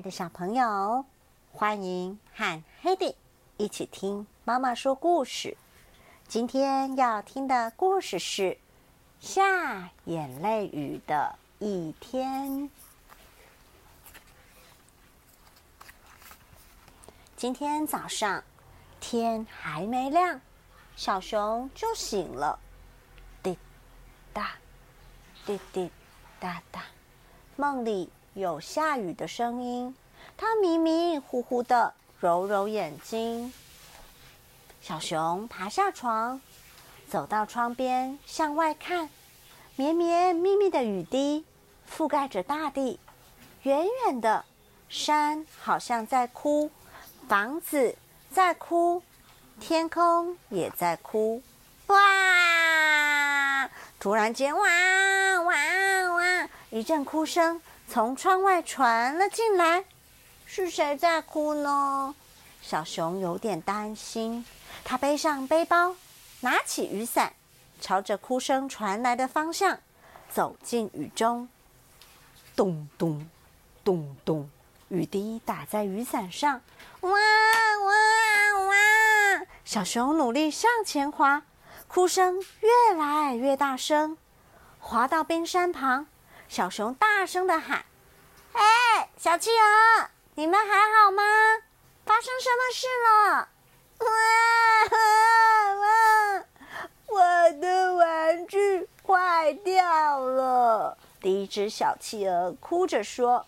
的小朋友，欢迎和 Hedy 一起听妈妈说故事。今天要听的故事是《下眼泪雨的一天》。今天早上天还没亮，小熊就醒了，滴答，滴滴答答，梦里。有下雨的声音，他迷迷糊糊的揉揉眼睛。小熊爬下床，走到窗边向外看，绵绵密密的雨滴覆盖着大地。远远的山好像在哭，房子在哭，天空也在哭。哇！突然间，哇哇哇！一阵哭声。从窗外传了进来，是谁在哭呢？小熊有点担心，他背上背包，拿起雨伞，朝着哭声传来的方向走进雨中。咚咚咚咚，雨滴打在雨伞上，哇哇哇！小熊努力向前滑，哭声越来越大声，滑到冰山旁。小熊大声的喊：“哎，小企鹅，你们还好吗？发生什么事了？”哇！我的玩具坏掉了。第一只小企鹅哭着说：“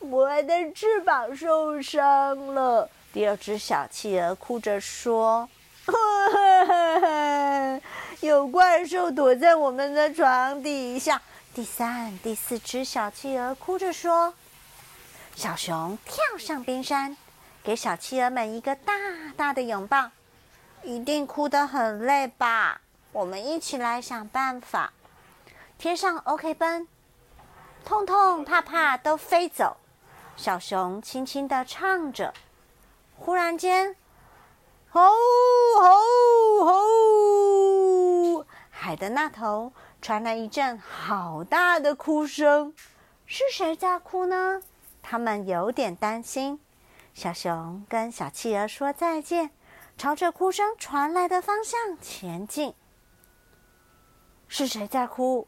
我的翅膀受伤了。”第二只小企鹅哭着说。有怪兽躲在我们的床底下。第三、第四只小企鹅哭着说：“小熊跳上冰山，给小企鹅们一个大大的拥抱。一定哭得很累吧？我们一起来想办法。贴上 OK 绷，痛痛怕怕都飞走。”小熊轻轻地唱着。忽然间，吼吼吼！海的那头传来一阵好大的哭声，是谁在哭呢？他们有点担心。小熊跟小企鹅说再见，朝着哭声传来的方向前进。是谁在哭？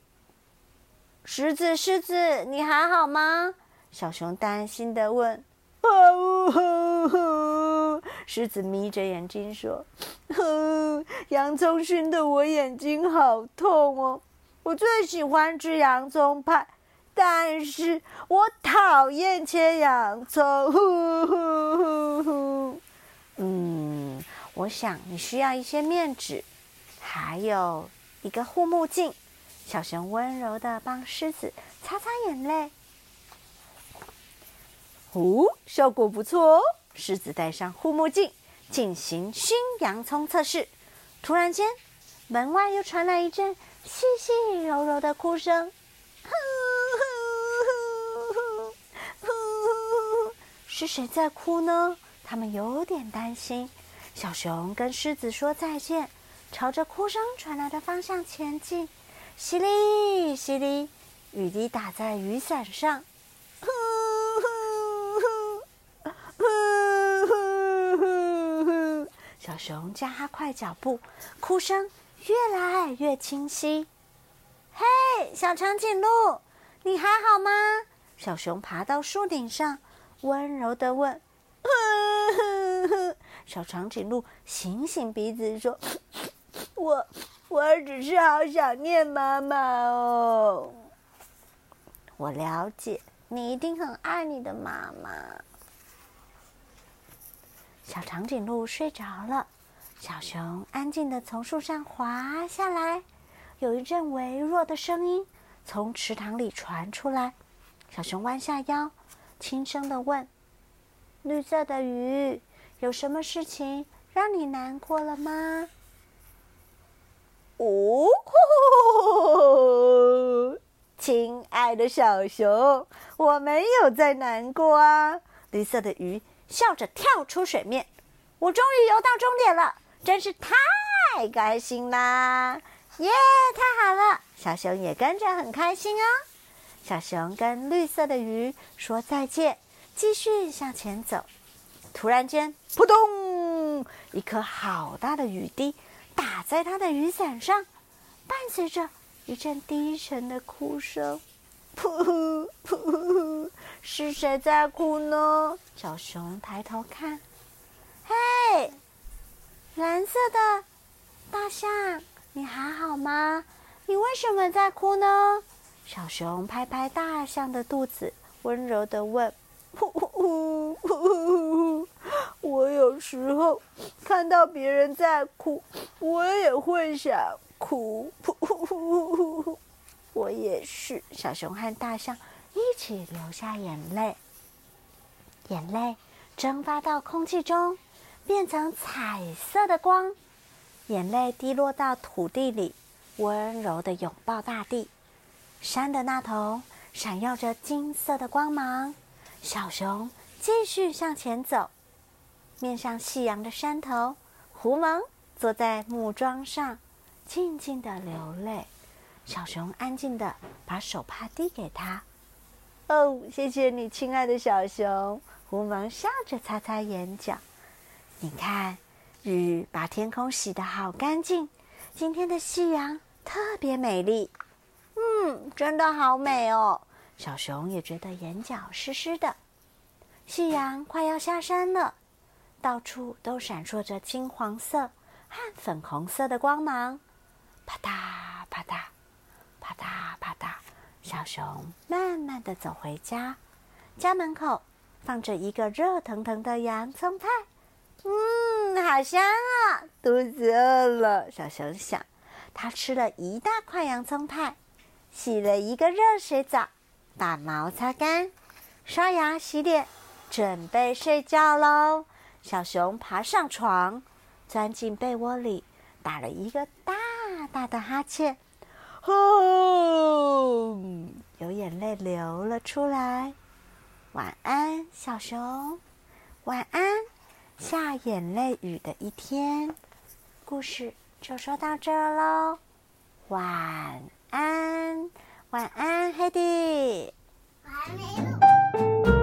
狮子，狮子，你还好吗？小熊担心的问。狮子眯着眼睛说：“ 哼洋葱熏得我眼睛好痛哦！我最喜欢吃洋葱派，但是我讨厌切洋葱。嗯，我想你需要一些面纸，还有一个护目镜。”小熊温柔的帮狮子擦擦眼泪。哦，效果不错哦！狮子戴上护目镜，进行熏洋葱测试。突然间，门外又传来一阵细细柔柔的哭声。是谁在哭呢？他们有点担心。小熊跟狮子说再见，朝着哭声传来的方向前进。淅沥淅沥，雨滴打在雨伞上。小熊加快脚步，哭声越来越清晰。嘿，小长颈鹿，你还好吗？小熊爬到树顶上，温柔的问。小长颈鹿醒醒鼻子说：“我，我只是好想念妈妈哦。”我了解，你一定很爱你的妈妈。小长颈鹿睡着了，小熊安静的从树上滑下来。有一阵微弱的声音从池塘里传出来，小熊弯下腰，轻声的问：“绿色的鱼，有什么事情让你难过了吗？”“哦，亲爱的小熊，我没有在难过啊。”绿色的鱼。笑着跳出水面，我终于游到终点了，真是太开心啦！耶，太好了！小熊也跟着很开心哦。小熊跟绿色的鱼说再见，继续向前走。突然间，扑通！一颗好大的雨滴打在他的雨伞上，伴随着一阵低沉的哭声。噗噗，是谁在哭呢？小熊抬头看，嘿，蓝色的大象，你还好吗？你为什么在哭呢？小熊拍拍大象的肚子，温柔的问：“呼呼呼呼呼呼，我有时候看到别人在哭，我也会想哭。呼呼呼呼呼，我也是。”小熊和大象一起流下眼泪，眼泪蒸发到空气中，变成彩色的光。眼泪滴落到土地里，温柔的拥抱大地。山的那头闪耀着金色的光芒，小熊继续向前走。面向夕阳的山头，狐獴坐在木桩上，静静的流泪。小熊安静的把手帕递给他。哦，谢谢你，亲爱的小熊。狐獴笑着擦擦眼角。你看，雨把天空洗得好干净，今天的夕阳特别美丽。嗯，真的好美哦！小熊也觉得眼角湿湿的。夕阳快要下山了，到处都闪烁着金黄色和粉红色的光芒。啪嗒啪嗒，啪嗒啪嗒，小熊慢慢的走回家。家门口放着一个热腾腾的洋葱派。嗯，好香啊！肚子饿了，小熊想，它吃了一大块洋葱派。洗了一个热水澡，把毛擦干，刷牙洗脸，准备睡觉喽。小熊爬上床，钻进被窝里，打了一个大大的哈欠，呼，有眼泪流了出来。晚安，小熊。晚安，下眼泪雨的一天。故事就说到这喽。晚。安，晚安，黑弟。晚安。